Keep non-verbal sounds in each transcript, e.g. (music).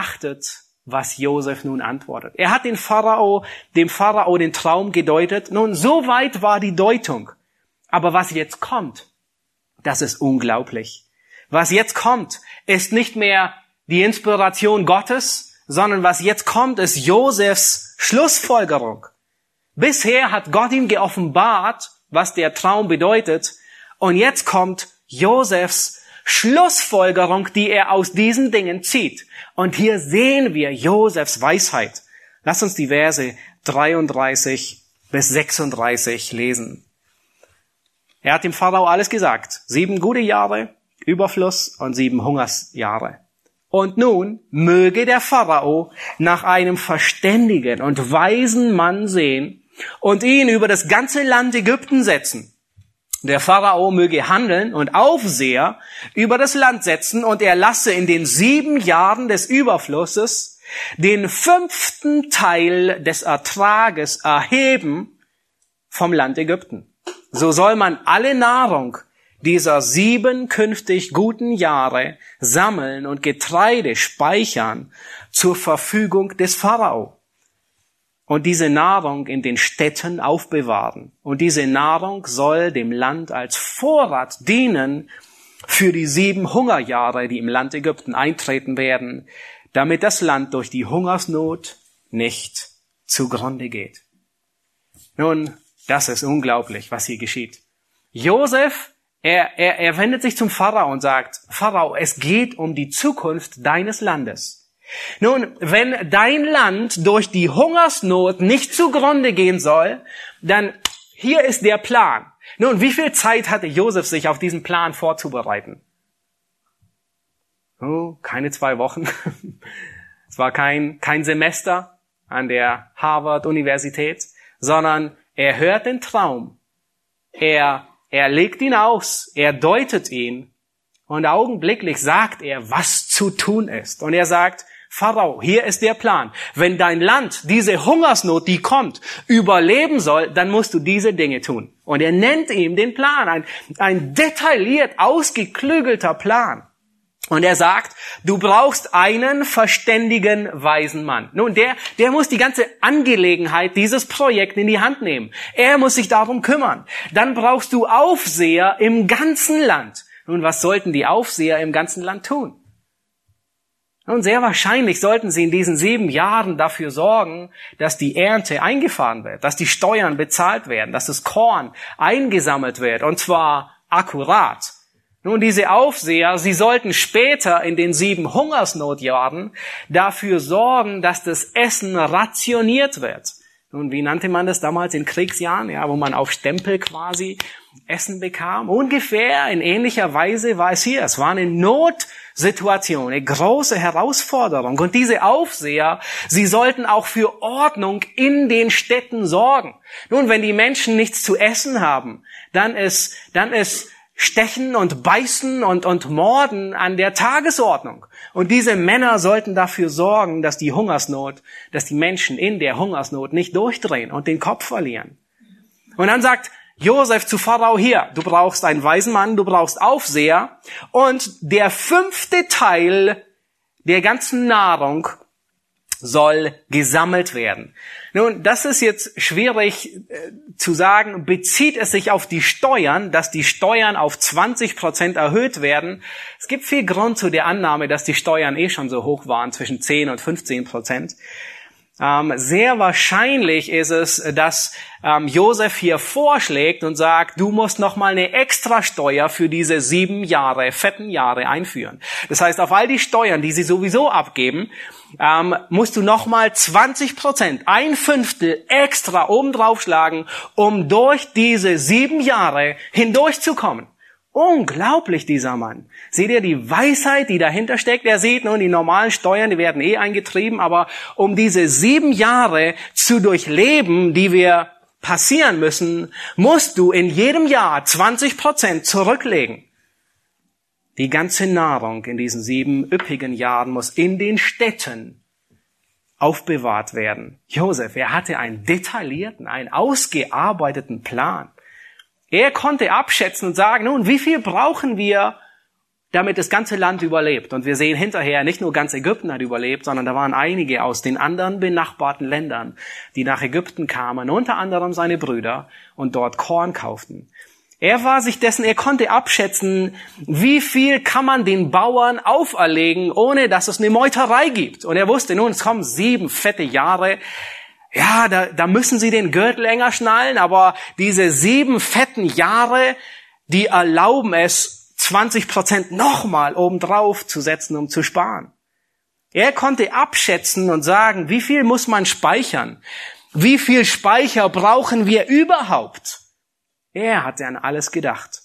Achtet, was Josef nun antwortet. Er hat den Pharao, dem Pharao den Traum gedeutet. Nun, so weit war die Deutung. Aber was jetzt kommt, das ist unglaublich. Was jetzt kommt, ist nicht mehr die Inspiration Gottes, sondern was jetzt kommt, ist Josefs Schlussfolgerung. Bisher hat Gott ihm geoffenbart, was der Traum bedeutet. Und jetzt kommt Josefs Schlussfolgerung, die er aus diesen Dingen zieht. Und hier sehen wir Josefs Weisheit. Lass uns die Verse 33 bis 36 lesen. Er hat dem Pharao alles gesagt. Sieben gute Jahre, Überfluss und sieben Hungersjahre. Und nun möge der Pharao nach einem verständigen und weisen Mann sehen und ihn über das ganze Land Ägypten setzen der Pharao möge handeln und Aufseher über das Land setzen und er lasse in den sieben Jahren des Überflusses den fünften Teil des Ertrages erheben vom Land Ägypten. So soll man alle Nahrung dieser sieben künftig guten Jahre sammeln und Getreide speichern zur Verfügung des Pharao und diese Nahrung in den Städten aufbewahren. Und diese Nahrung soll dem Land als Vorrat dienen für die sieben Hungerjahre, die im Land Ägypten eintreten werden, damit das Land durch die Hungersnot nicht zugrunde geht. Nun, das ist unglaublich, was hier geschieht. Josef, er, er, er wendet sich zum Pharao und sagt, Pharao, es geht um die Zukunft deines Landes. Nun, wenn dein Land durch die Hungersnot nicht zugrunde gehen soll, dann hier ist der Plan. Nun, wie viel Zeit hatte Josef sich auf diesen Plan vorzubereiten? Oh, keine zwei Wochen. (laughs) es war kein, kein Semester an der Harvard-Universität, sondern er hört den Traum. Er, er legt ihn aus. Er deutet ihn. Und augenblicklich sagt er, was zu tun ist. Und er sagt, Pharao, hier ist der Plan. Wenn dein Land diese Hungersnot, die kommt, überleben soll, dann musst du diese Dinge tun. Und er nennt ihm den Plan, ein, ein detailliert ausgeklügelter Plan. Und er sagt, du brauchst einen verständigen, weisen Mann. Nun, der, der muss die ganze Angelegenheit dieses Projekts in die Hand nehmen. Er muss sich darum kümmern. Dann brauchst du Aufseher im ganzen Land. Nun, was sollten die Aufseher im ganzen Land tun? Und sehr wahrscheinlich sollten sie in diesen sieben Jahren dafür sorgen, dass die Ernte eingefahren wird, dass die Steuern bezahlt werden, dass das Korn eingesammelt wird, und zwar akkurat. Nun, diese Aufseher, sie sollten später in den sieben Hungersnotjahren dafür sorgen, dass das Essen rationiert wird. Nun, wie nannte man das damals in Kriegsjahren, ja, wo man auf Stempel quasi Essen bekam? Ungefähr in ähnlicher Weise war es hier. Es war eine Notsituation, eine große Herausforderung. Und diese Aufseher, sie sollten auch für Ordnung in den Städten sorgen. Nun, wenn die Menschen nichts zu essen haben, dann ist, dann ist Stechen und Beißen und, und Morden an der Tagesordnung. Und diese Männer sollten dafür sorgen, dass die Hungersnot, dass die Menschen in der Hungersnot nicht durchdrehen und den Kopf verlieren. Und dann sagt Josef zu Pharao hier, du brauchst einen weisen Mann, du brauchst Aufseher und der fünfte Teil der ganzen Nahrung soll gesammelt werden. Nun, das ist jetzt schwierig äh, zu sagen, bezieht es sich auf die Steuern, dass die Steuern auf 20 Prozent erhöht werden. Es gibt viel Grund zu der Annahme, dass die Steuern eh schon so hoch waren, zwischen 10 und 15 Prozent. Ähm, sehr wahrscheinlich ist es, dass ähm, Josef hier vorschlägt und sagt, du musst noch mal eine Extrasteuer für diese sieben Jahre, fetten Jahre einführen. Das heißt, auf all die Steuern, die sie sowieso abgeben, ähm, musst du noch mal 20 Prozent, ein Fünftel extra oben draufschlagen, um durch diese sieben Jahre hindurchzukommen. Unglaublich, dieser Mann. Seht ihr die Weisheit, die dahinter steckt? Er sieht nun, die normalen Steuern, die werden eh eingetrieben, aber um diese sieben Jahre zu durchleben, die wir passieren müssen, musst du in jedem Jahr 20 Prozent zurücklegen. Die ganze Nahrung in diesen sieben üppigen Jahren muss in den Städten aufbewahrt werden. Josef, er hatte einen detaillierten, einen ausgearbeiteten Plan. Er konnte abschätzen und sagen, nun, wie viel brauchen wir, damit das ganze Land überlebt? Und wir sehen hinterher, nicht nur ganz Ägypten hat überlebt, sondern da waren einige aus den anderen benachbarten Ländern, die nach Ägypten kamen, unter anderem seine Brüder, und dort Korn kauften. Er war sich dessen, er konnte abschätzen, wie viel kann man den Bauern auferlegen, ohne dass es eine Meuterei gibt. Und er wusste nun, es kommen sieben fette Jahre ja, da, da müssen sie den Gürtel enger schnallen, aber diese sieben fetten Jahre, die erlauben es, 20 Prozent nochmal obendrauf zu setzen, um zu sparen. Er konnte abschätzen und sagen, wie viel muss man speichern? Wie viel Speicher brauchen wir überhaupt? Er hatte an alles gedacht.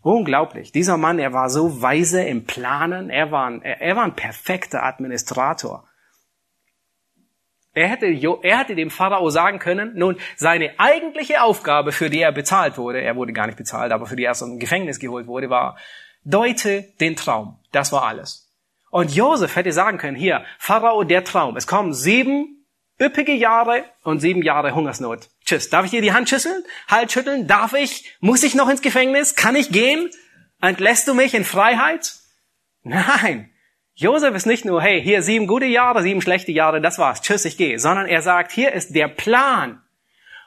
Unglaublich. Dieser Mann, er war so weise im Planen. Er war ein, er war ein perfekter Administrator. Er hätte, er hätte dem Pharao sagen können, nun, seine eigentliche Aufgabe, für die er bezahlt wurde, er wurde gar nicht bezahlt, aber für die er dem Gefängnis geholt wurde, war, deute den Traum. Das war alles. Und Josef hätte sagen können, hier, Pharao, der Traum. Es kommen sieben üppige Jahre und sieben Jahre Hungersnot. Tschüss. Darf ich dir die Hand schütteln? Halt schütteln? Darf ich? Muss ich noch ins Gefängnis? Kann ich gehen? Entlässt du mich in Freiheit? Nein. Josef ist nicht nur, hey, hier sieben gute Jahre, sieben schlechte Jahre, das war's, tschüss, ich gehe, sondern er sagt, hier ist der Plan,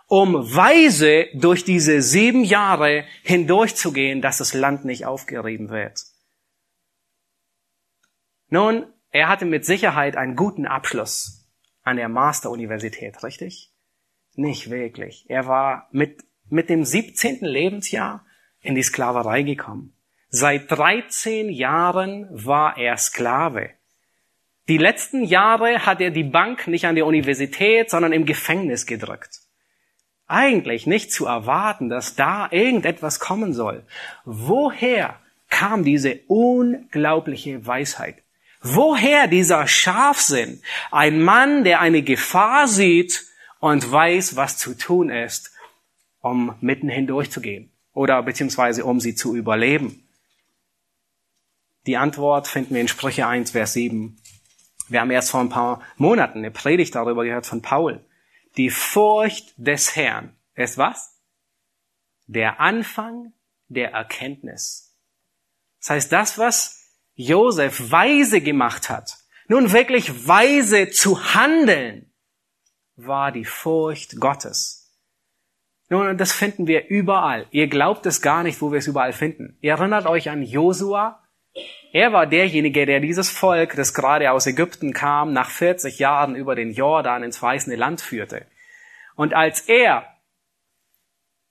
um weise durch diese sieben Jahre hindurchzugehen, dass das Land nicht aufgerieben wird. Nun, er hatte mit Sicherheit einen guten Abschluss an der Masteruniversität, richtig? Nicht wirklich. Er war mit, mit dem 17. Lebensjahr in die Sklaverei gekommen. Seit 13 Jahren war er Sklave. Die letzten Jahre hat er die Bank nicht an der Universität, sondern im Gefängnis gedrückt. Eigentlich nicht zu erwarten, dass da irgendetwas kommen soll. Woher kam diese unglaubliche Weisheit? Woher dieser Scharfsinn? Ein Mann, der eine Gefahr sieht und weiß, was zu tun ist, um mitten hindurchzugehen oder beziehungsweise um sie zu überleben. Die Antwort finden wir in Sprüche 1, Vers 7. Wir haben erst vor ein paar Monaten eine Predigt darüber gehört von Paul. Die Furcht des Herrn ist was? Der Anfang der Erkenntnis. Das heißt, das, was Josef weise gemacht hat, nun wirklich weise zu handeln, war die Furcht Gottes. Nun, das finden wir überall. Ihr glaubt es gar nicht, wo wir es überall finden. Ihr erinnert euch an Josua, er war derjenige, der dieses Volk, das gerade aus Ägypten kam, nach 40 Jahren über den Jordan ins verheißene Land führte. Und als er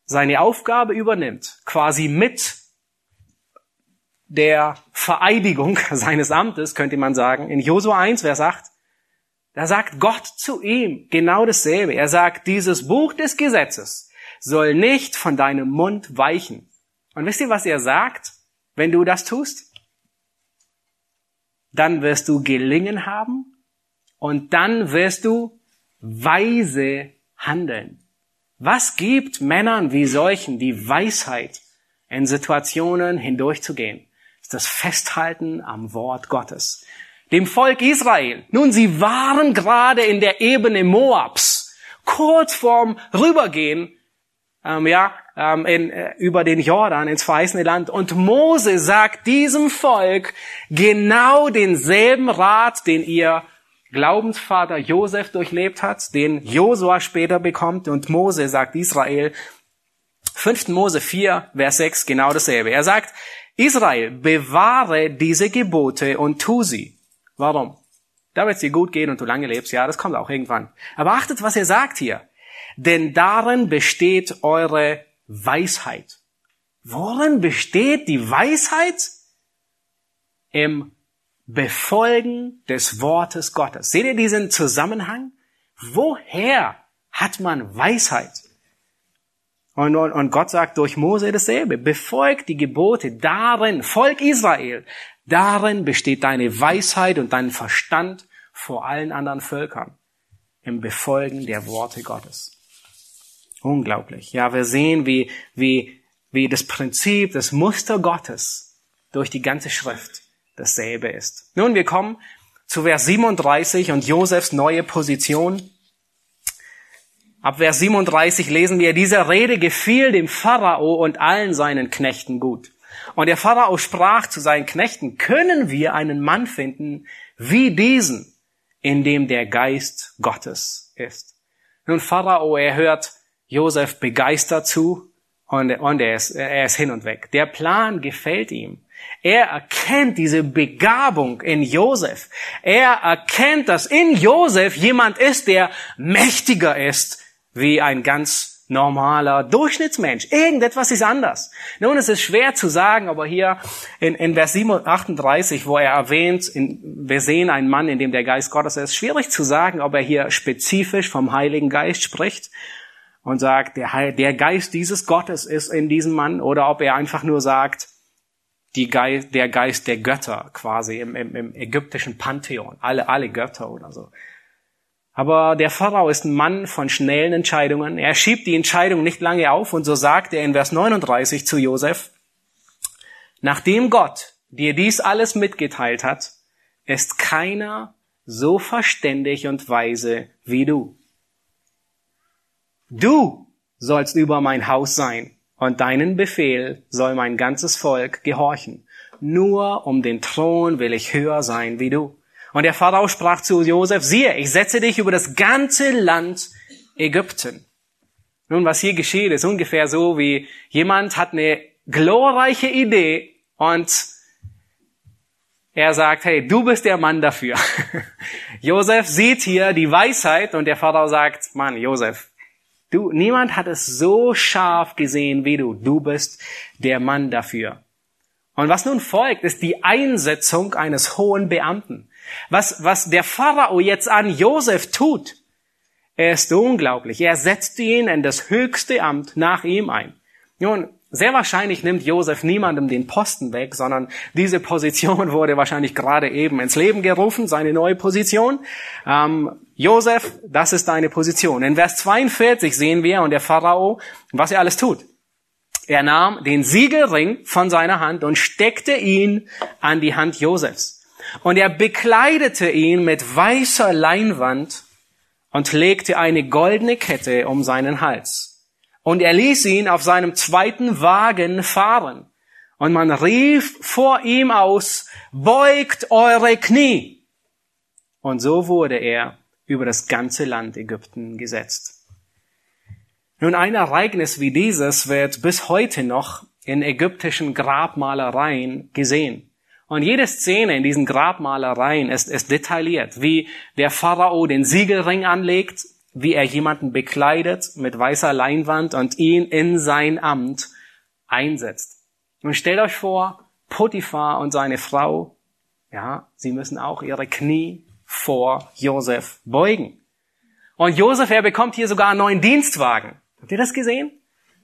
seine Aufgabe übernimmt, quasi mit der Vereidigung (laughs) seines Amtes, könnte man sagen, in Josua 1, Vers 8, da sagt Gott zu ihm genau dasselbe. Er sagt, dieses Buch des Gesetzes soll nicht von deinem Mund weichen. Und wisst ihr, was er sagt, wenn du das tust? Dann wirst du gelingen haben und dann wirst du weise handeln. Was gibt Männern wie solchen die Weisheit, in Situationen hindurchzugehen? Ist das Festhalten am Wort Gottes. Dem Volk Israel. Nun, sie waren gerade in der Ebene Moabs, kurz vorm Rübergehen, ähm, ja, ähm, in, äh, über den Jordan ins verheißene Land. Und Mose sagt diesem Volk genau denselben Rat, den ihr Glaubensvater Josef durchlebt hat, den Josua später bekommt. Und Mose sagt Israel, 5. Mose 4, Vers 6, genau dasselbe. Er sagt, Israel, bewahre diese Gebote und tu sie. Warum? Da wird es dir gut gehen und du lange lebst. Ja, das kommt auch irgendwann. Aber achtet, was er sagt hier. Denn darin besteht eure Weisheit. Worin besteht die Weisheit? Im Befolgen des Wortes Gottes. Seht ihr diesen Zusammenhang? Woher hat man Weisheit? Und, und, und Gott sagt durch Mose dasselbe. Befolgt die Gebote darin, Volk Israel, darin besteht deine Weisheit und dein Verstand vor allen anderen Völkern. Im Befolgen der Worte Gottes. Unglaublich. Ja, wir sehen, wie, wie, wie das Prinzip, das Muster Gottes durch die ganze Schrift dasselbe ist. Nun, wir kommen zu Vers 37 und Josefs neue Position. Ab Vers 37 lesen wir, diese Rede gefiel dem Pharao und allen seinen Knechten gut. Und der Pharao sprach zu seinen Knechten, können wir einen Mann finden wie diesen, in dem der Geist Gottes ist? Nun, Pharao, er hört Josef begeistert zu und, und er, ist, er ist hin und weg. Der Plan gefällt ihm. Er erkennt diese Begabung in Josef. Er erkennt, dass in Josef jemand ist, der mächtiger ist wie ein ganz normaler Durchschnittsmensch. Irgendetwas ist anders. Nun, es ist schwer zu sagen, aber hier in, in Vers 38, wo er erwähnt, in, wir sehen einen Mann, in dem der Geist Gottes ist, schwierig zu sagen, ob er hier spezifisch vom Heiligen Geist spricht und sagt, der, der Geist dieses Gottes ist in diesem Mann oder ob er einfach nur sagt, die Geist, der Geist der Götter quasi im, im, im ägyptischen Pantheon, alle, alle Götter oder so. Aber der Pharao ist ein Mann von schnellen Entscheidungen. Er schiebt die Entscheidung nicht lange auf und so sagt er in Vers 39 zu Josef, nachdem Gott dir dies alles mitgeteilt hat, ist keiner so verständig und weise wie du. Du sollst über mein Haus sein und deinen Befehl soll mein ganzes Volk gehorchen. Nur um den Thron will ich höher sein wie du. Und der Pharao sprach zu Josef, siehe, ich setze dich über das ganze Land Ägypten. Nun, was hier geschieht, ist ungefähr so, wie jemand hat eine glorreiche Idee und er sagt, hey, du bist der Mann dafür. (laughs) Josef sieht hier die Weisheit und der Pharao sagt, Mann, Josef, du, niemand hat es so scharf gesehen wie du. Du bist der Mann dafür. Und was nun folgt, ist die Einsetzung eines hohen Beamten. Was, was der Pharao jetzt an Josef tut, er ist unglaublich. Er setzt ihn in das höchste Amt nach ihm ein. Nun, sehr wahrscheinlich nimmt Josef niemandem den Posten weg, sondern diese Position wurde wahrscheinlich gerade eben ins Leben gerufen, seine neue Position. Ähm, Josef, das ist deine Position. In Vers 42 sehen wir und der Pharao, was er alles tut. Er nahm den Siegelring von seiner Hand und steckte ihn an die Hand Josefs. Und er bekleidete ihn mit weißer Leinwand und legte eine goldene Kette um seinen Hals. Und er ließ ihn auf seinem zweiten Wagen fahren. Und man rief vor ihm aus, beugt eure Knie. Und so wurde er über das ganze Land Ägypten gesetzt. Nun, ein Ereignis wie dieses wird bis heute noch in ägyptischen Grabmalereien gesehen. Und jede Szene in diesen Grabmalereien ist, ist detailliert, wie der Pharao den Siegelring anlegt, wie er jemanden bekleidet mit weißer Leinwand und ihn in sein Amt einsetzt. Und stellt euch vor, Potiphar und seine Frau, ja, sie müssen auch ihre Knie vor Josef beugen. Und Josef, er bekommt hier sogar einen neuen Dienstwagen. Habt ihr das gesehen?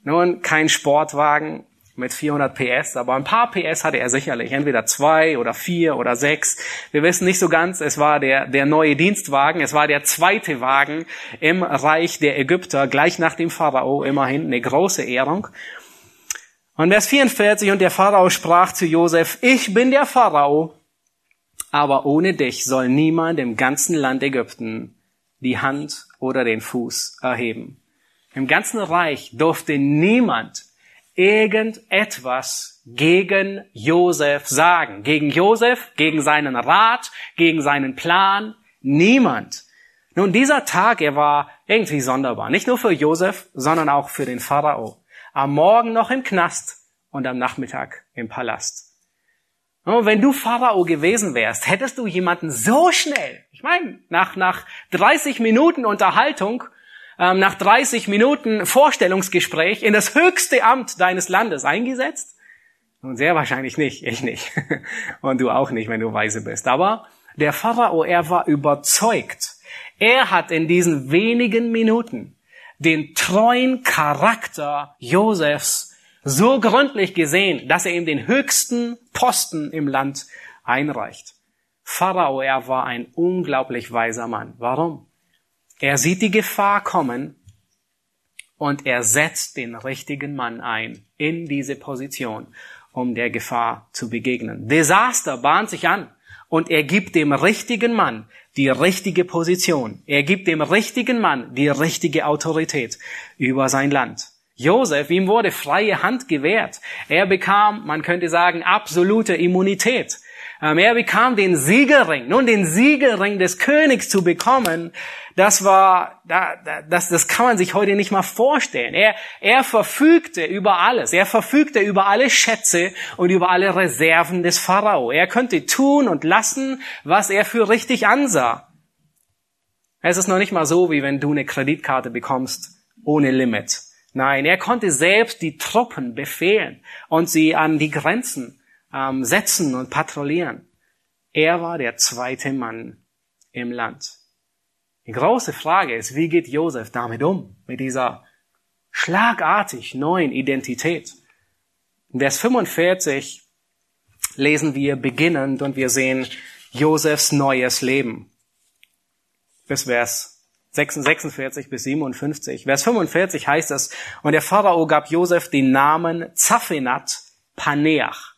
Nun, kein Sportwagen, mit 400 PS, aber ein paar PS hatte er sicherlich, entweder zwei oder vier oder sechs. Wir wissen nicht so ganz, es war der, der neue Dienstwagen, es war der zweite Wagen im Reich der Ägypter, gleich nach dem Pharao, immerhin eine große Ehrung. Und Vers 44, und der Pharao sprach zu Josef, ich bin der Pharao, aber ohne dich soll niemand im ganzen Land Ägypten die Hand oder den Fuß erheben. Im ganzen Reich durfte niemand irgendetwas gegen Josef sagen. Gegen Josef, gegen seinen Rat, gegen seinen Plan. Niemand. Nun, dieser Tag, er war irgendwie sonderbar. Nicht nur für Josef, sondern auch für den Pharao. Am Morgen noch im Knast und am Nachmittag im Palast. Und wenn du Pharao gewesen wärst, hättest du jemanden so schnell, ich meine, nach, nach 30 Minuten Unterhaltung nach 30 Minuten Vorstellungsgespräch in das höchste Amt deines Landes eingesetzt? Und sehr wahrscheinlich nicht, ich nicht. (laughs) Und du auch nicht, wenn du weise bist. Aber der Pharao, er war überzeugt. Er hat in diesen wenigen Minuten den treuen Charakter Josefs so gründlich gesehen, dass er ihm den höchsten Posten im Land einreicht. Pharao, er war ein unglaublich weiser Mann. Warum? Er sieht die Gefahr kommen und er setzt den richtigen Mann ein in diese Position, um der Gefahr zu begegnen. Desaster bahnt sich an und er gibt dem richtigen Mann die richtige Position. Er gibt dem richtigen Mann die richtige Autorität über sein Land. Josef, ihm wurde freie Hand gewährt. Er bekam, man könnte sagen, absolute Immunität. Er bekam den Siegerring. Nun, den Siegerring des Königs zu bekommen, das war, das, das kann man sich heute nicht mal vorstellen. Er, er verfügte über alles. Er verfügte über alle Schätze und über alle Reserven des Pharao. Er könnte tun und lassen, was er für richtig ansah. Es ist noch nicht mal so, wie wenn du eine Kreditkarte bekommst, ohne Limit. Nein, er konnte selbst die Truppen befehlen und sie an die Grenzen ähm, setzen und patrouillieren. Er war der zweite Mann im Land. Die große Frage ist, wie geht Josef damit um, mit dieser schlagartig neuen Identität? In Vers 45 lesen wir beginnend und wir sehen Josefs neues Leben. Bis Vers 46 bis 57. Vers 45 heißt es, und der Pharao gab Josef den Namen Zaphenat Paneach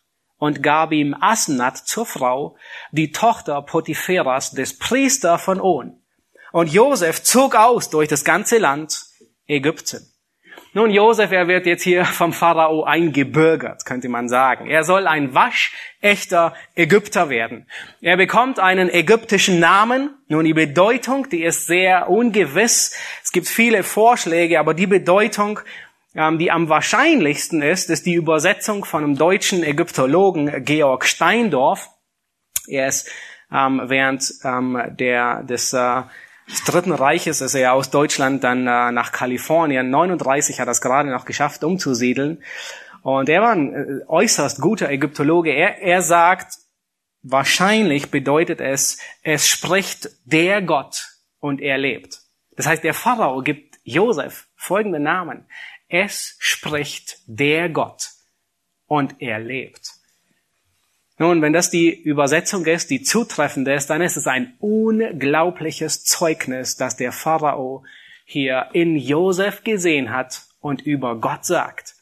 und gab ihm Asnat zur Frau, die Tochter Potipheras des Priester von On. Und Josef zog aus durch das ganze Land Ägypten. Nun, Josef, er wird jetzt hier vom Pharao eingebürgert, könnte man sagen. Er soll ein waschechter Ägypter werden. Er bekommt einen ägyptischen Namen. Nun, die Bedeutung, die ist sehr ungewiss. Es gibt viele Vorschläge, aber die Bedeutung, die am wahrscheinlichsten ist, ist die Übersetzung von einem deutschen Ägyptologen Georg Steindorf. Er ist ähm, während ähm, der, des äh, des Dritten Reiches ist er aus Deutschland dann äh, nach Kalifornien. 39 hat er es gerade noch geschafft, umzusiedeln. Und er war ein äh, äußerst guter Ägyptologe. Er, er sagt, wahrscheinlich bedeutet es, es spricht der Gott und er lebt. Das heißt, der Pharao gibt Josef folgenden Namen. Es spricht der Gott und er lebt. Nun, wenn das die Übersetzung ist, die zutreffende ist, dann ist es ein unglaubliches Zeugnis, dass der Pharao hier in Josef gesehen hat und über Gott sagt.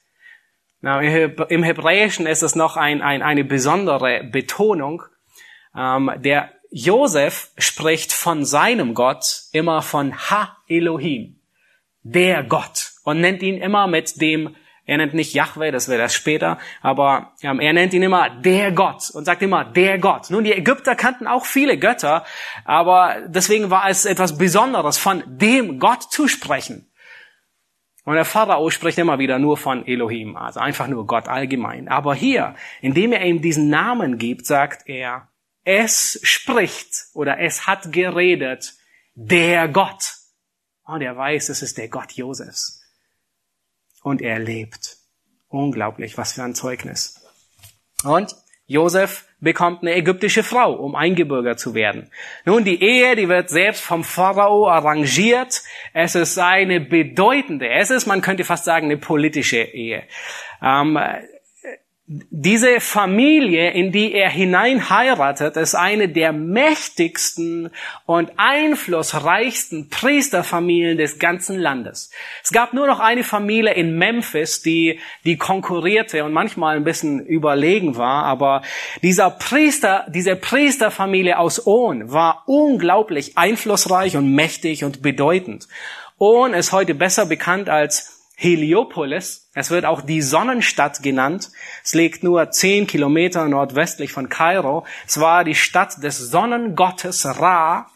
Na, Im Hebräischen ist es noch ein, ein, eine besondere Betonung. Ähm, der Josef spricht von seinem Gott immer von Ha Elohim, der Gott, und nennt ihn immer mit dem er nennt nicht Yahweh, das wäre das später, aber ähm, er nennt ihn immer der Gott und sagt immer der Gott. Nun, die Ägypter kannten auch viele Götter, aber deswegen war es etwas Besonderes, von dem Gott zu sprechen. Und der Pharao spricht immer wieder nur von Elohim, also einfach nur Gott allgemein. Aber hier, indem er ihm diesen Namen gibt, sagt er, es spricht oder es hat geredet der Gott. Und er weiß, es ist der Gott Josefs und er lebt. Unglaublich, was für ein Zeugnis. Und Josef bekommt eine ägyptische Frau, um eingebürgert zu werden. Nun, die Ehe, die wird selbst vom Pharao arrangiert. Es ist eine bedeutende, es ist, man könnte fast sagen, eine politische Ehe. Ähm, diese Familie, in die er hinein heiratet, ist eine der mächtigsten und einflussreichsten Priesterfamilien des ganzen Landes. Es gab nur noch eine Familie in Memphis, die, die konkurrierte und manchmal ein bisschen überlegen war, aber dieser Priester, diese Priesterfamilie aus On war unglaublich einflussreich und mächtig und bedeutend. On ist heute besser bekannt als Heliopolis. Es wird auch die Sonnenstadt genannt. Es liegt nur zehn Kilometer nordwestlich von Kairo. Es war die Stadt des Sonnengottes Ra.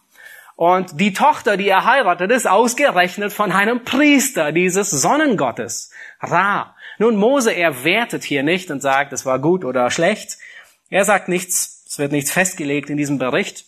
Und die Tochter, die er heiratet, ist ausgerechnet von einem Priester dieses Sonnengottes, Ra. Nun, Mose, er wertet hier nicht und sagt, es war gut oder schlecht. Er sagt nichts, es wird nichts festgelegt in diesem Bericht.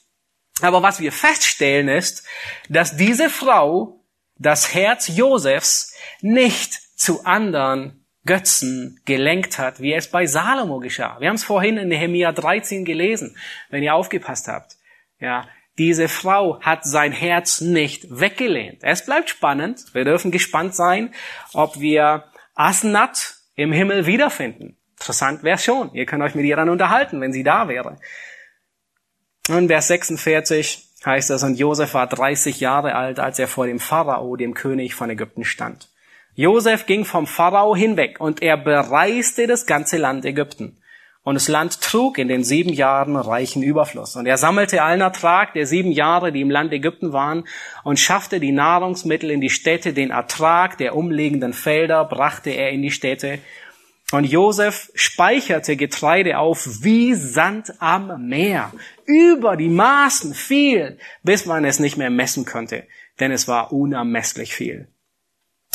Aber was wir feststellen ist, dass diese Frau das Herz Josefs nicht zu anderen Götzen gelenkt hat, wie es bei Salomo geschah. Wir haben es vorhin in Nehemiah 13 gelesen, wenn ihr aufgepasst habt. Ja, diese Frau hat sein Herz nicht weggelehnt. Es bleibt spannend. Wir dürfen gespannt sein, ob wir Asnat im Himmel wiederfinden. Interessant wäre schon. Ihr könnt euch mit ihr dann unterhalten, wenn sie da wäre. Und Vers 46 heißt es, und Josef war 30 Jahre alt, als er vor dem Pharao, dem König von Ägypten, stand. Josef ging vom Pharao hinweg und er bereiste das ganze Land Ägypten. Und das Land trug in den sieben Jahren reichen Überfluss. Und er sammelte allen Ertrag der sieben Jahre, die im Land Ägypten waren, und schaffte die Nahrungsmittel in die Städte. Den Ertrag der umliegenden Felder brachte er in die Städte. Und Josef speicherte Getreide auf wie Sand am Meer, über die Maßen viel, bis man es nicht mehr messen konnte, denn es war unermesslich viel.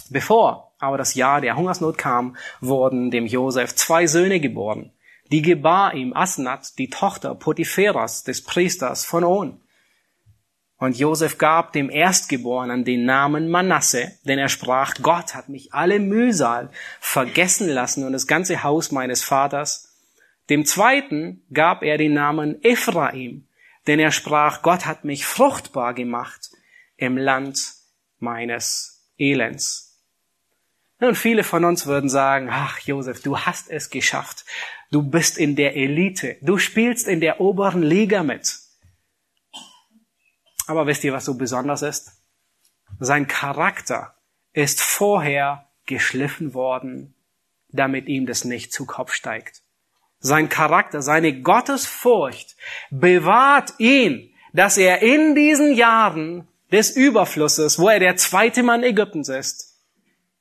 Bevor aber das Jahr der Hungersnot kam, wurden dem Josef zwei Söhne geboren. Die gebar ihm Asnat, die Tochter Potipheras, des Priesters von On. Und Josef gab dem Erstgeborenen den Namen Manasse, denn er sprach, Gott hat mich alle Mühsal vergessen lassen und das ganze Haus meines Vaters. Dem Zweiten gab er den Namen Ephraim, denn er sprach, Gott hat mich fruchtbar gemacht im Land meines Elends. Und viele von uns würden sagen, ach Josef, du hast es geschafft. Du bist in der Elite. Du spielst in der oberen Liga mit. Aber wisst ihr, was so besonders ist? Sein Charakter ist vorher geschliffen worden, damit ihm das nicht zu Kopf steigt. Sein Charakter, seine Gottesfurcht bewahrt ihn, dass er in diesen Jahren des Überflusses, wo er der zweite Mann Ägyptens ist,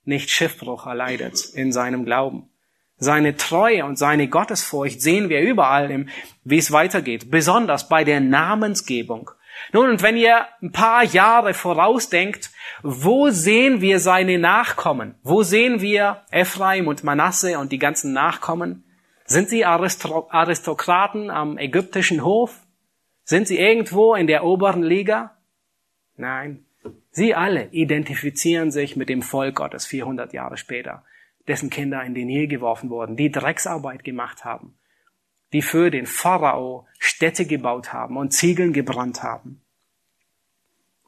nicht Schiffbruch erleidet in seinem Glauben. Seine Treue und seine Gottesfurcht sehen wir überall, wie es weitergeht, besonders bei der Namensgebung. Nun, und wenn ihr ein paar Jahre vorausdenkt, wo sehen wir seine Nachkommen? Wo sehen wir Ephraim und Manasse und die ganzen Nachkommen? Sind sie Aristokraten am ägyptischen Hof? Sind sie irgendwo in der oberen Liga? Nein, Sie alle identifizieren sich mit dem Volk Gottes 400 Jahre später, dessen Kinder in den Nil geworfen wurden, die Drecksarbeit gemacht haben, die für den Pharao Städte gebaut haben und Ziegeln gebrannt haben.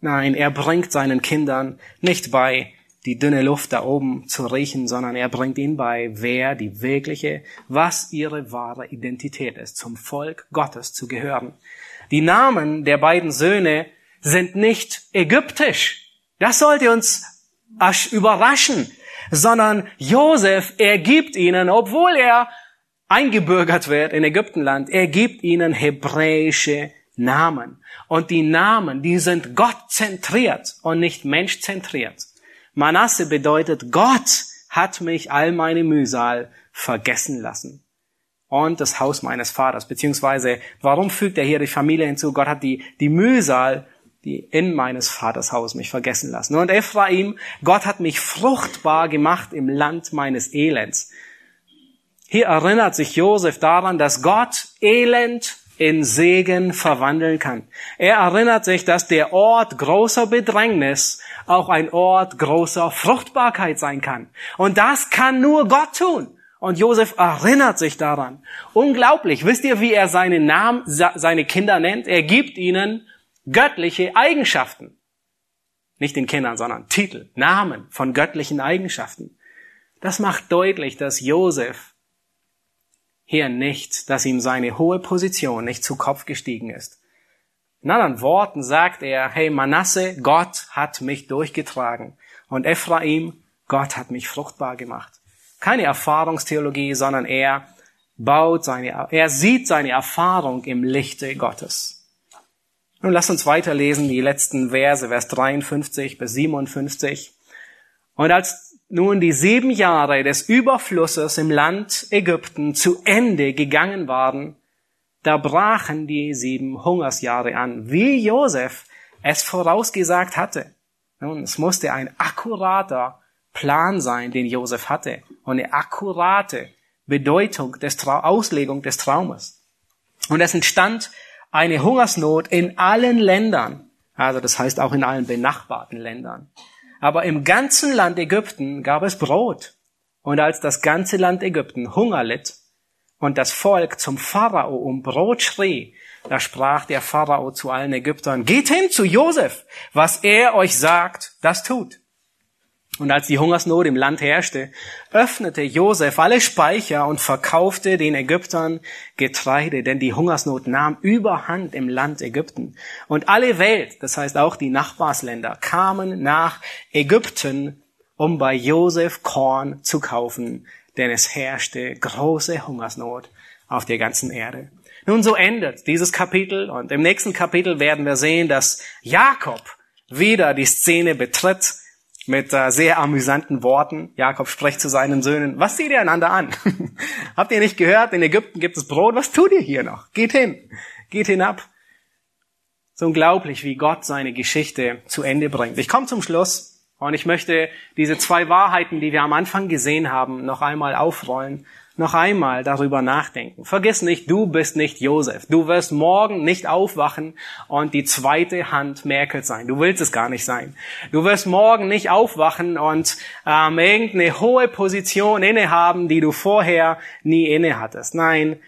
Nein, er bringt seinen Kindern nicht bei, die dünne Luft da oben zu riechen, sondern er bringt ihnen bei, wer die wirkliche, was ihre wahre Identität ist, zum Volk Gottes zu gehören. Die Namen der beiden Söhne sind nicht ägyptisch. Das sollte uns überraschen, sondern Josef, er gibt ihnen, obwohl er eingebürgert wird in Ägyptenland, er gibt ihnen hebräische Namen. Und die Namen, die sind gottzentriert und nicht menschzentriert. Manasse bedeutet, Gott hat mich all meine Mühsal vergessen lassen. Und das Haus meines Vaters, beziehungsweise, warum fügt er hier die Familie hinzu? Gott hat die, die Mühsal die in meines Vaters Haus mich vergessen lassen. Und Ephraim, Gott hat mich fruchtbar gemacht im Land meines Elends. Hier erinnert sich Josef daran, dass Gott Elend in Segen verwandeln kann. Er erinnert sich, dass der Ort großer Bedrängnis auch ein Ort großer Fruchtbarkeit sein kann. Und das kann nur Gott tun. Und Josef erinnert sich daran. Unglaublich. Wisst ihr, wie er seine Namen, seine Kinder nennt? Er gibt ihnen göttliche Eigenschaften. Nicht den Kindern, sondern Titel, Namen von göttlichen Eigenschaften. Das macht deutlich, dass Josef hier nicht, dass ihm seine hohe Position nicht zu Kopf gestiegen ist. In anderen Worten sagt er, hey Manasse, Gott hat mich durchgetragen. Und Ephraim, Gott hat mich fruchtbar gemacht. Keine Erfahrungstheologie, sondern er baut seine, er sieht seine Erfahrung im Lichte Gottes. Nun lass uns weiterlesen, die letzten Verse, Vers 53 bis 57. Und als nun die sieben Jahre des Überflusses im Land Ägypten zu Ende gegangen waren, da brachen die sieben Hungersjahre an, wie Josef es vorausgesagt hatte. Nun, es musste ein akkurater Plan sein, den Josef hatte, und eine akkurate Bedeutung des Trau Auslegung des Traumes. Und es entstand eine Hungersnot in allen Ländern. Also das heißt auch in allen benachbarten Ländern. Aber im ganzen Land Ägypten gab es Brot. Und als das ganze Land Ägypten Hunger litt und das Volk zum Pharao um Brot schrie, da sprach der Pharao zu allen Ägyptern, geht hin zu Josef, was er euch sagt, das tut. Und als die Hungersnot im Land herrschte, öffnete Josef alle Speicher und verkaufte den Ägyptern Getreide, denn die Hungersnot nahm überhand im Land Ägypten. Und alle Welt, das heißt auch die Nachbarsländer, kamen nach Ägypten, um bei Josef Korn zu kaufen, denn es herrschte große Hungersnot auf der ganzen Erde. Nun, so endet dieses Kapitel und im nächsten Kapitel werden wir sehen, dass Jakob wieder die Szene betritt mit äh, sehr amüsanten Worten. Jakob spricht zu seinen Söhnen, was seht ihr einander an? (laughs) Habt ihr nicht gehört, in Ägypten gibt es Brot, was tut ihr hier noch? Geht hin, geht hinab. So unglaublich, wie Gott seine Geschichte zu Ende bringt. Ich komme zum Schluss und ich möchte diese zwei Wahrheiten, die wir am Anfang gesehen haben, noch einmal aufrollen noch einmal darüber nachdenken. Vergiss nicht, du bist nicht Josef. Du wirst morgen nicht aufwachen und die zweite Hand Merkel sein. Du willst es gar nicht sein. Du wirst morgen nicht aufwachen und ähm, irgendeine hohe Position innehaben, die du vorher nie innehattest. Nein,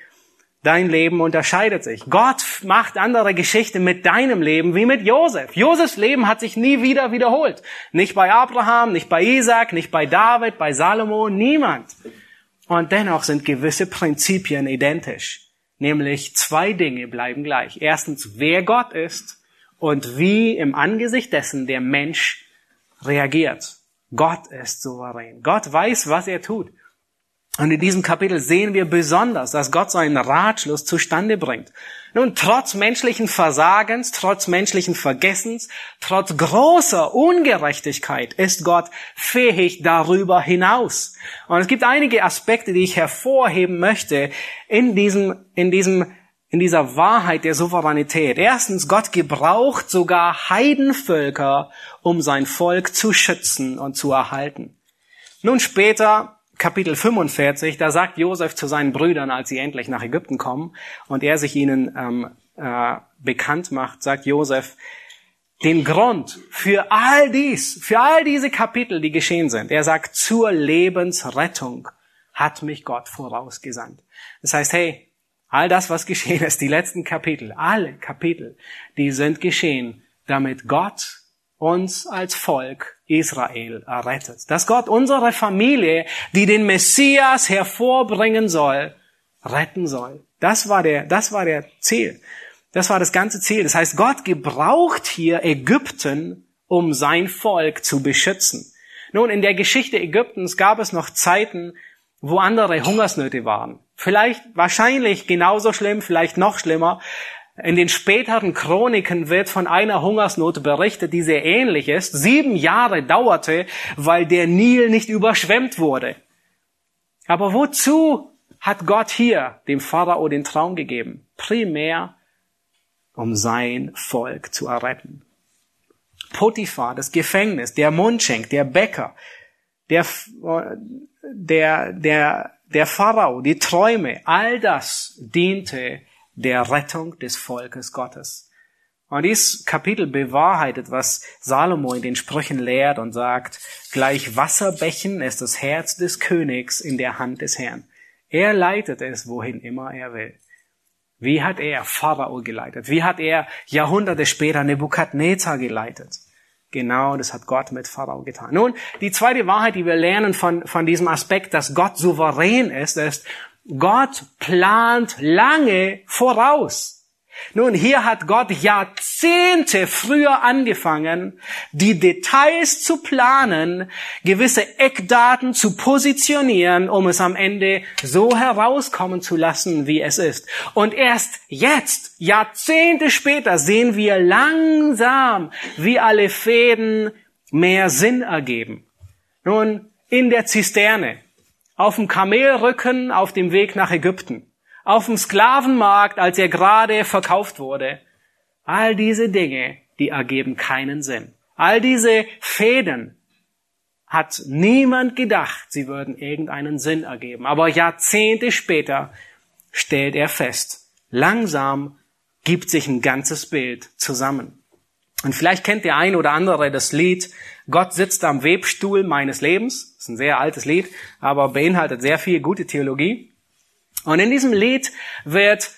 dein Leben unterscheidet sich. Gott macht andere Geschichte mit deinem Leben wie mit Josef. Josefs Leben hat sich nie wieder wiederholt. Nicht bei Abraham, nicht bei Isaac, nicht bei David, bei Salomo, niemand. Und dennoch sind gewisse Prinzipien identisch. Nämlich zwei Dinge bleiben gleich. Erstens, wer Gott ist und wie im Angesicht dessen der Mensch reagiert. Gott ist souverän. Gott weiß, was er tut. Und in diesem Kapitel sehen wir besonders, dass Gott seinen Ratschluss zustande bringt. Nun, trotz menschlichen Versagens, trotz menschlichen Vergessens, trotz großer Ungerechtigkeit ist Gott fähig darüber hinaus. Und es gibt einige Aspekte, die ich hervorheben möchte in diesem, in diesem, in dieser Wahrheit der Souveränität. Erstens, Gott gebraucht sogar Heidenvölker, um sein Volk zu schützen und zu erhalten. Nun später Kapitel 45, da sagt Josef zu seinen Brüdern, als sie endlich nach Ägypten kommen und er sich ihnen ähm, äh, bekannt macht, sagt Josef, den Grund für all dies, für all diese Kapitel, die geschehen sind. Er sagt, zur Lebensrettung hat mich Gott vorausgesandt. Das heißt, hey, all das, was geschehen ist, die letzten Kapitel, alle Kapitel, die sind geschehen, damit Gott uns als Volk Israel errettet. Dass Gott unsere Familie, die den Messias hervorbringen soll, retten soll. Das war der, das war der Ziel. Das war das ganze Ziel. Das heißt, Gott gebraucht hier Ägypten, um sein Volk zu beschützen. Nun, in der Geschichte Ägyptens gab es noch Zeiten, wo andere Hungersnöte waren. Vielleicht, wahrscheinlich genauso schlimm, vielleicht noch schlimmer. In den späteren Chroniken wird von einer Hungersnot berichtet, die sehr ähnlich ist. Sieben Jahre dauerte, weil der Nil nicht überschwemmt wurde. Aber wozu hat Gott hier dem Pharao den Traum gegeben? Primär, um sein Volk zu erretten. Potiphar, das Gefängnis, der Mundschenk, der Bäcker, der, der, der, der Pharao, die Träume, all das diente der Rettung des Volkes Gottes. Und dieses Kapitel bewahrheitet, was Salomo in den Sprüchen lehrt und sagt, gleich Wasserbächen ist das Herz des Königs in der Hand des Herrn. Er leitet es, wohin immer er will. Wie hat er Pharao geleitet? Wie hat er Jahrhunderte später Nebukadnezar geleitet? Genau, das hat Gott mit Pharao getan. Nun, die zweite Wahrheit, die wir lernen von, von diesem Aspekt, dass Gott souverän ist, ist, Gott plant lange voraus. Nun, hier hat Gott Jahrzehnte früher angefangen, die Details zu planen, gewisse Eckdaten zu positionieren, um es am Ende so herauskommen zu lassen, wie es ist. Und erst jetzt, Jahrzehnte später, sehen wir langsam, wie alle Fäden mehr Sinn ergeben. Nun, in der Zisterne, auf dem Kamelrücken auf dem Weg nach Ägypten, auf dem Sklavenmarkt, als er gerade verkauft wurde. All diese Dinge, die ergeben keinen Sinn. All diese Fäden hat niemand gedacht, sie würden irgendeinen Sinn ergeben. Aber Jahrzehnte später stellt er fest, langsam gibt sich ein ganzes Bild zusammen. Und vielleicht kennt der ein oder andere das Lied Gott sitzt am Webstuhl meines Lebens. Das ist ein sehr altes Lied, aber beinhaltet sehr viel gute Theologie. Und in diesem Lied wird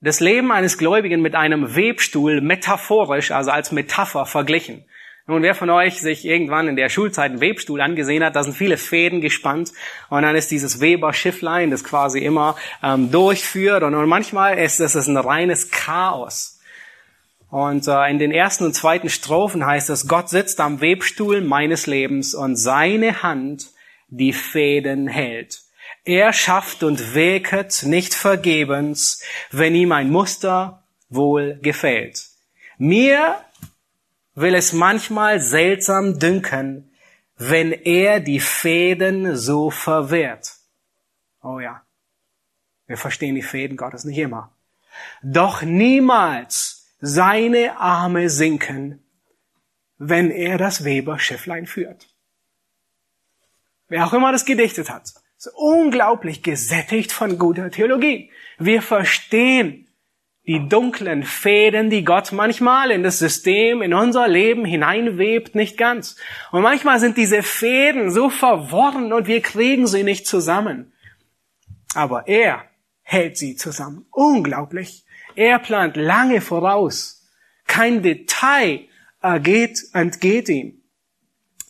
das Leben eines Gläubigen mit einem Webstuhl metaphorisch, also als Metapher verglichen. Nun, wer von euch sich irgendwann in der Schulzeit einen Webstuhl angesehen hat, da sind viele Fäden gespannt und dann ist dieses Weber-Schifflein, das quasi immer ähm, durchführt und, und manchmal ist es ein reines Chaos. Und äh, in den ersten und zweiten Strophen heißt es, Gott sitzt am Webstuhl meines Lebens und seine Hand die Fäden hält. Er schafft und wirket nicht vergebens, wenn ihm ein Muster wohl gefällt. Mir will es manchmal seltsam dünken, wenn er die Fäden so verwehrt. Oh ja, wir verstehen die Fäden Gottes nicht immer. Doch niemals seine Arme sinken, wenn er das Weberschifflein führt. Wer auch immer das gedichtet hat, ist unglaublich gesättigt von guter Theologie. Wir verstehen die dunklen Fäden, die Gott manchmal in das System, in unser Leben hineinwebt, nicht ganz. Und manchmal sind diese Fäden so verworren und wir kriegen sie nicht zusammen. Aber er hält sie zusammen. Unglaublich. Er plant lange voraus. Kein Detail ergeht, entgeht ihm.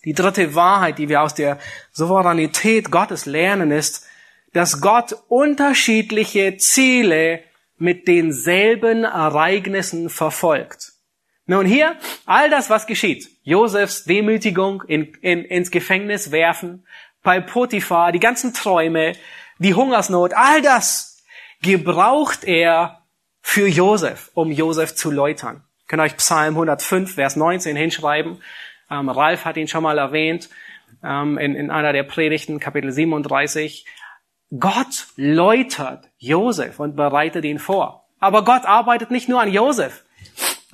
Die dritte Wahrheit, die wir aus der Souveränität Gottes lernen, ist, dass Gott unterschiedliche Ziele mit denselben Ereignissen verfolgt. Nun hier, all das, was geschieht, Josefs Demütigung in, in, ins Gefängnis werfen, bei Potiphar, die ganzen Träume, die Hungersnot, all das gebraucht er für Josef, um Josef zu läutern. Ihr könnt euch Psalm 105, Vers 19 hinschreiben. Ähm, Ralf hat ihn schon mal erwähnt ähm, in, in einer der Predigten, Kapitel 37. Gott läutert Josef und bereitet ihn vor. Aber Gott arbeitet nicht nur an Josef.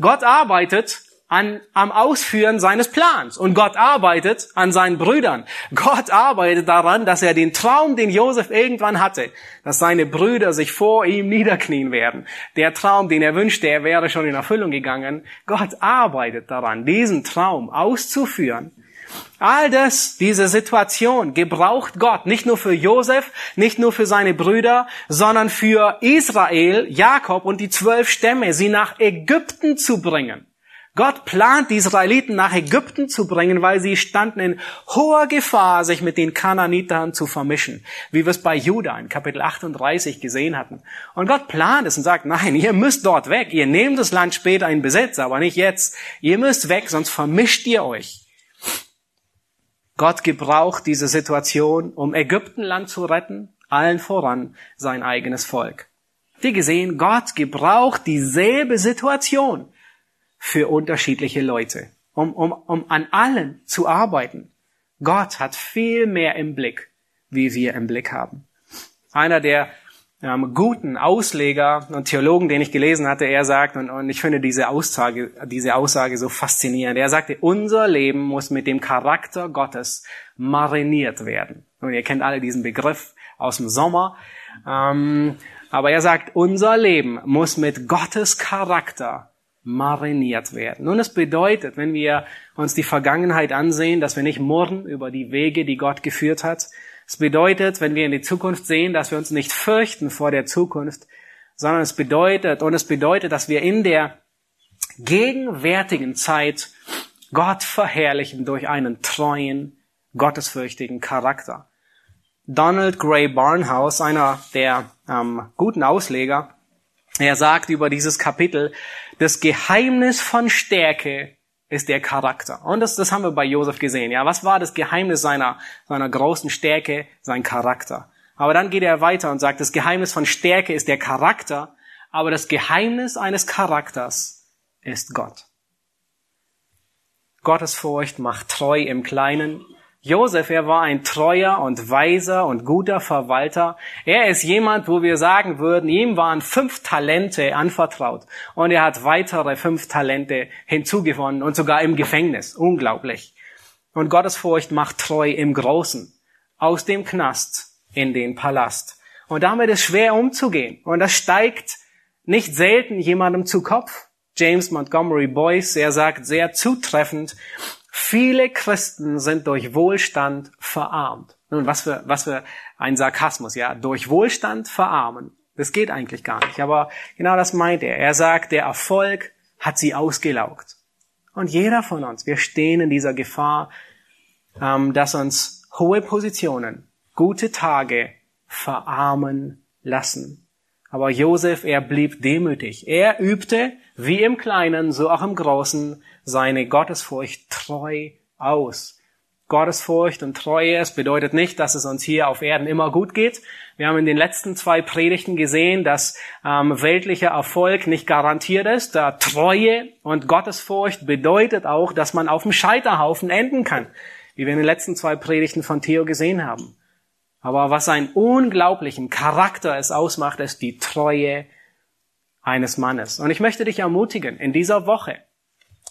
Gott arbeitet an, am Ausführen seines Plans. Und Gott arbeitet an seinen Brüdern. Gott arbeitet daran, dass er den Traum, den Josef irgendwann hatte, dass seine Brüder sich vor ihm niederknien werden. Der Traum, den er wünschte, er wäre schon in Erfüllung gegangen. Gott arbeitet daran, diesen Traum auszuführen All das, diese Situation gebraucht Gott nicht nur für Josef, nicht nur für seine Brüder, sondern für Israel, Jakob und die zwölf Stämme, sie nach Ägypten zu bringen. Gott plant, die Israeliten nach Ägypten zu bringen, weil sie standen in hoher Gefahr, sich mit den Kananitern zu vermischen, wie wir es bei Juda in Kapitel 38 gesehen hatten. Und Gott plant es und sagt, nein, ihr müsst dort weg, ihr nehmt das Land später in Besitz, aber nicht jetzt. Ihr müsst weg, sonst vermischt ihr euch. Gott gebraucht diese Situation, um Ägyptenland zu retten, allen voran sein eigenes Volk. Die gesehen, Gott gebraucht dieselbe Situation für unterschiedliche Leute, um, um, um an allen zu arbeiten. Gott hat viel mehr im Blick, wie wir im Blick haben. Einer der ähm, guten Ausleger und Theologen, den ich gelesen hatte, er sagt, und, und ich finde diese Aussage, diese Aussage so faszinierend, er sagte, unser Leben muss mit dem Charakter Gottes mariniert werden. Und ihr kennt alle diesen Begriff aus dem Sommer. Ähm, aber er sagt, unser Leben muss mit Gottes Charakter mariniert werden. Nun, es bedeutet, wenn wir uns die Vergangenheit ansehen, dass wir nicht murren über die Wege, die Gott geführt hat, es bedeutet, wenn wir in die Zukunft sehen, dass wir uns nicht fürchten vor der Zukunft, sondern es bedeutet, und es bedeutet, dass wir in der gegenwärtigen Zeit Gott verherrlichen durch einen treuen, gottesfürchtigen Charakter. Donald Gray Barnhouse, einer der ähm, guten Ausleger, er sagt über dieses Kapitel, das Geheimnis von Stärke ist der Charakter. Und das, das haben wir bei Josef gesehen. Ja, was war das Geheimnis seiner, seiner großen Stärke? Sein Charakter. Aber dann geht er weiter und sagt, das Geheimnis von Stärke ist der Charakter, aber das Geheimnis eines Charakters ist Gott. Gottesfurcht macht treu im Kleinen Josef, er war ein treuer und weiser und guter Verwalter. Er ist jemand, wo wir sagen würden, ihm waren fünf Talente anvertraut und er hat weitere fünf Talente hinzugewonnen und sogar im Gefängnis. Unglaublich. Und Gottesfurcht macht treu im Großen. Aus dem Knast in den Palast. Und damit ist schwer umzugehen. Und das steigt nicht selten jemandem zu Kopf. James Montgomery Boyce, er sagt sehr zutreffend, Viele Christen sind durch Wohlstand verarmt. Nun, was für, was für ein Sarkasmus, ja. Durch Wohlstand verarmen. Das geht eigentlich gar nicht. Aber genau das meint er. Er sagt, der Erfolg hat sie ausgelaugt. Und jeder von uns, wir stehen in dieser Gefahr, ähm, dass uns hohe Positionen, gute Tage verarmen lassen. Aber Josef, er blieb demütig. Er übte, wie im Kleinen, so auch im Großen, seine Gottesfurcht treu aus. Gottesfurcht und Treue, es bedeutet nicht, dass es uns hier auf Erden immer gut geht. Wir haben in den letzten zwei Predigten gesehen, dass ähm, weltlicher Erfolg nicht garantiert ist. Da Treue und Gottesfurcht bedeutet auch, dass man auf dem Scheiterhaufen enden kann, wie wir in den letzten zwei Predigten von Theo gesehen haben. Aber was einen unglaublichen Charakter es ausmacht, ist die Treue eines Mannes. Und ich möchte dich ermutigen, in dieser Woche,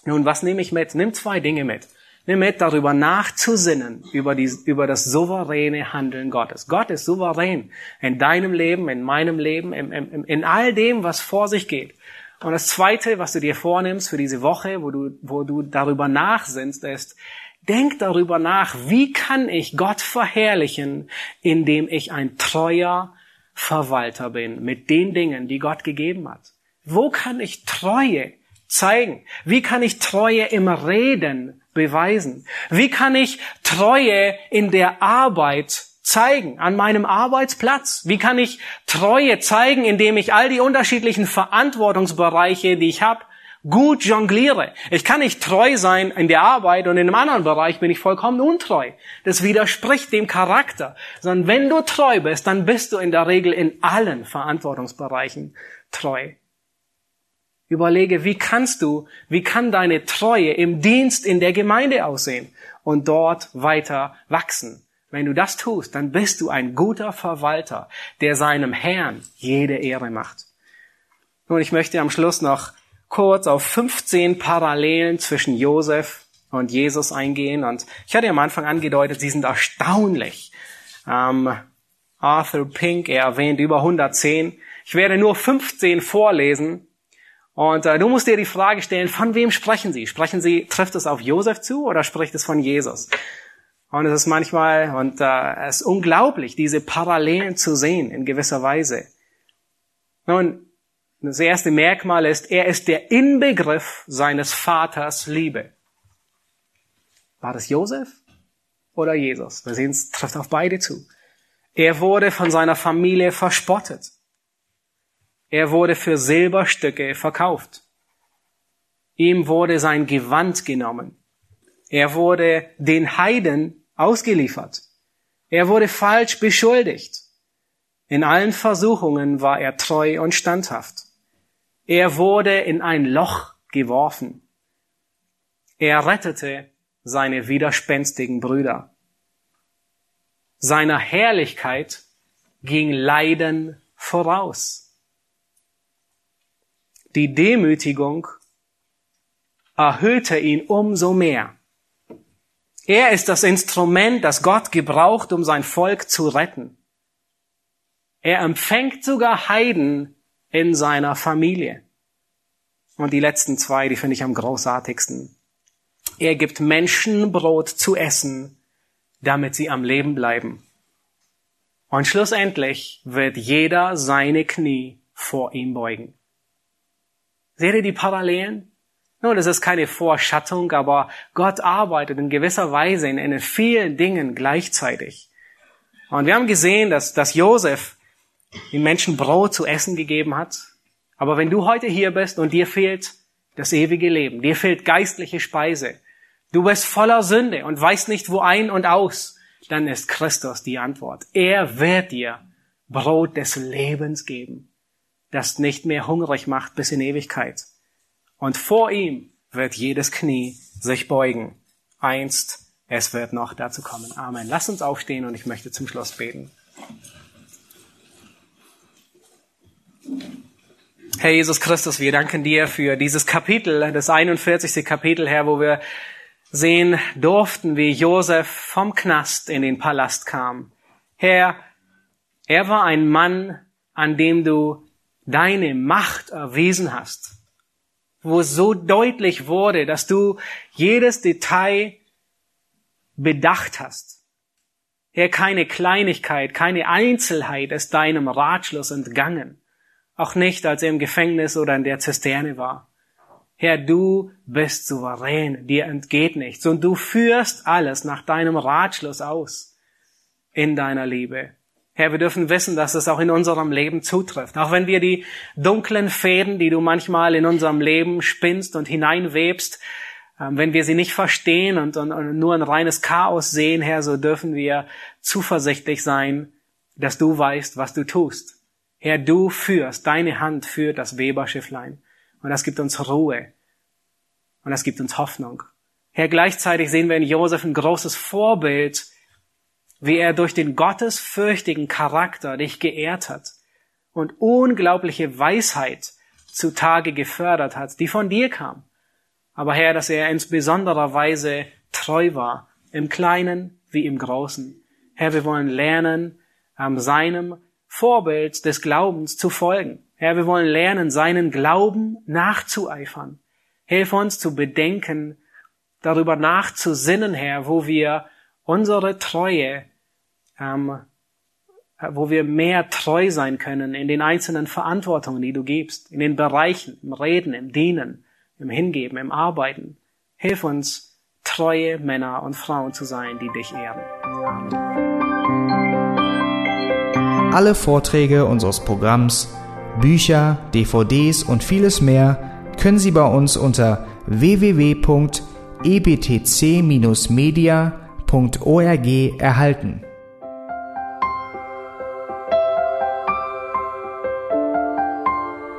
nun, was nehme ich mit? Nimm zwei Dinge mit. Nimm mit, darüber nachzusinnen, über, die, über das souveräne Handeln Gottes. Gott ist souverän in deinem Leben, in meinem Leben, in, in, in all dem, was vor sich geht. Und das Zweite, was du dir vornimmst für diese Woche, wo du, wo du darüber nachsinnst, ist, denk darüber nach, wie kann ich Gott verherrlichen, indem ich ein treuer Verwalter bin mit den Dingen, die Gott gegeben hat. Wo kann ich Treue zeigen? Wie kann ich Treue im Reden beweisen? Wie kann ich Treue in der Arbeit zeigen, an meinem Arbeitsplatz? Wie kann ich Treue zeigen, indem ich all die unterschiedlichen Verantwortungsbereiche, die ich habe, gut jongliere? Ich kann nicht treu sein in der Arbeit und in einem anderen Bereich bin ich vollkommen untreu. Das widerspricht dem Charakter. Sondern wenn du treu bist, dann bist du in der Regel in allen Verantwortungsbereichen treu. Überlege, wie kannst du, wie kann deine Treue im Dienst in der Gemeinde aussehen und dort weiter wachsen. Wenn du das tust, dann bist du ein guter Verwalter, der seinem Herrn jede Ehre macht. Nun, ich möchte am Schluss noch kurz auf 15 Parallelen zwischen Josef und Jesus eingehen. Und ich hatte am Anfang angedeutet, sie sind erstaunlich. Ähm, Arthur Pink, er erwähnt über 110. Ich werde nur 15 vorlesen, und äh, du musst dir die Frage stellen, von wem sprechen sie? Sprechen sie, trifft es auf Josef zu oder spricht es von Jesus? Und es ist manchmal, und äh, es ist unglaublich, diese Parallelen zu sehen in gewisser Weise. Nun, das erste Merkmal ist, er ist der Inbegriff seines Vaters Liebe. War das Josef oder Jesus? Wir sehen, es trifft auf beide zu. Er wurde von seiner Familie verspottet. Er wurde für Silberstücke verkauft. Ihm wurde sein Gewand genommen. Er wurde den Heiden ausgeliefert. Er wurde falsch beschuldigt. In allen Versuchungen war er treu und standhaft. Er wurde in ein Loch geworfen. Er rettete seine widerspenstigen Brüder. Seiner Herrlichkeit ging Leiden voraus. Die Demütigung erhöhte ihn umso mehr. Er ist das Instrument, das Gott gebraucht, um sein Volk zu retten. Er empfängt sogar Heiden in seiner Familie. Und die letzten zwei, die finde ich am großartigsten. Er gibt Menschen Brot zu essen, damit sie am Leben bleiben. Und schlussendlich wird jeder seine Knie vor ihm beugen. Seht ihr die Parallelen? Nun, das ist keine Vorschattung, aber Gott arbeitet in gewisser Weise in, in vielen Dingen gleichzeitig. Und wir haben gesehen, dass, dass Josef den Menschen Brot zu essen gegeben hat. Aber wenn du heute hier bist und dir fehlt das ewige Leben, dir fehlt geistliche Speise, du bist voller Sünde und weißt nicht wo ein und aus, dann ist Christus die Antwort. Er wird dir Brot des Lebens geben das nicht mehr hungrig macht bis in Ewigkeit. Und vor ihm wird jedes Knie sich beugen. Einst, es wird noch dazu kommen. Amen. Lass uns aufstehen und ich möchte zum Schluss beten. Herr Jesus Christus, wir danken dir für dieses Kapitel, das 41. Kapitel, Herr, wo wir sehen durften, wie Josef vom Knast in den Palast kam. Herr, er war ein Mann, an dem du deine Macht erwiesen hast, wo es so deutlich wurde, dass du jedes Detail bedacht hast. Herr, keine Kleinigkeit, keine Einzelheit ist deinem Ratschluss entgangen. Auch nicht, als er im Gefängnis oder in der Zisterne war. Herr, du bist souverän, dir entgeht nichts und du führst alles nach deinem Ratschluss aus in deiner Liebe. Herr, wir dürfen wissen, dass es auch in unserem Leben zutrifft. Auch wenn wir die dunklen Fäden, die du manchmal in unserem Leben spinnst und hineinwebst, ähm, wenn wir sie nicht verstehen und, nur ein reines Chaos sehen, Herr, so dürfen wir zuversichtlich sein, dass du weißt, was du tust. Herr, du führst, deine Hand führt das Weberschifflein. Und das gibt uns Ruhe. Und das gibt uns Hoffnung. Herr, gleichzeitig sehen wir in Josef ein großes Vorbild, wie er durch den gottesfürchtigen Charakter dich geehrt hat und unglaubliche Weisheit zutage gefördert hat, die von dir kam. Aber Herr, dass er in besonderer Weise treu war, im Kleinen wie im Großen. Herr, wir wollen lernen, ähm, seinem Vorbild des Glaubens zu folgen. Herr, wir wollen lernen, seinen Glauben nachzueifern. Hilf uns zu bedenken, darüber nachzusinnen, Herr, wo wir unsere Treue ähm, wo wir mehr treu sein können in den einzelnen Verantwortungen, die du gibst, in den Bereichen, im Reden, im Dienen, im Hingeben, im Arbeiten. Hilf uns, treue Männer und Frauen zu sein, die dich ehren. Amen. Alle Vorträge unseres Programms, Bücher, DVDs und vieles mehr können Sie bei uns unter www.ebtc-media.org erhalten.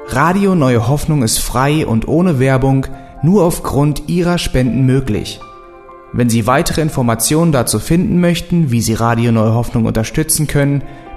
Radio Neue Hoffnung ist frei und ohne Werbung nur aufgrund Ihrer Spenden möglich. Wenn Sie weitere Informationen dazu finden möchten, wie Sie Radio Neue Hoffnung unterstützen können,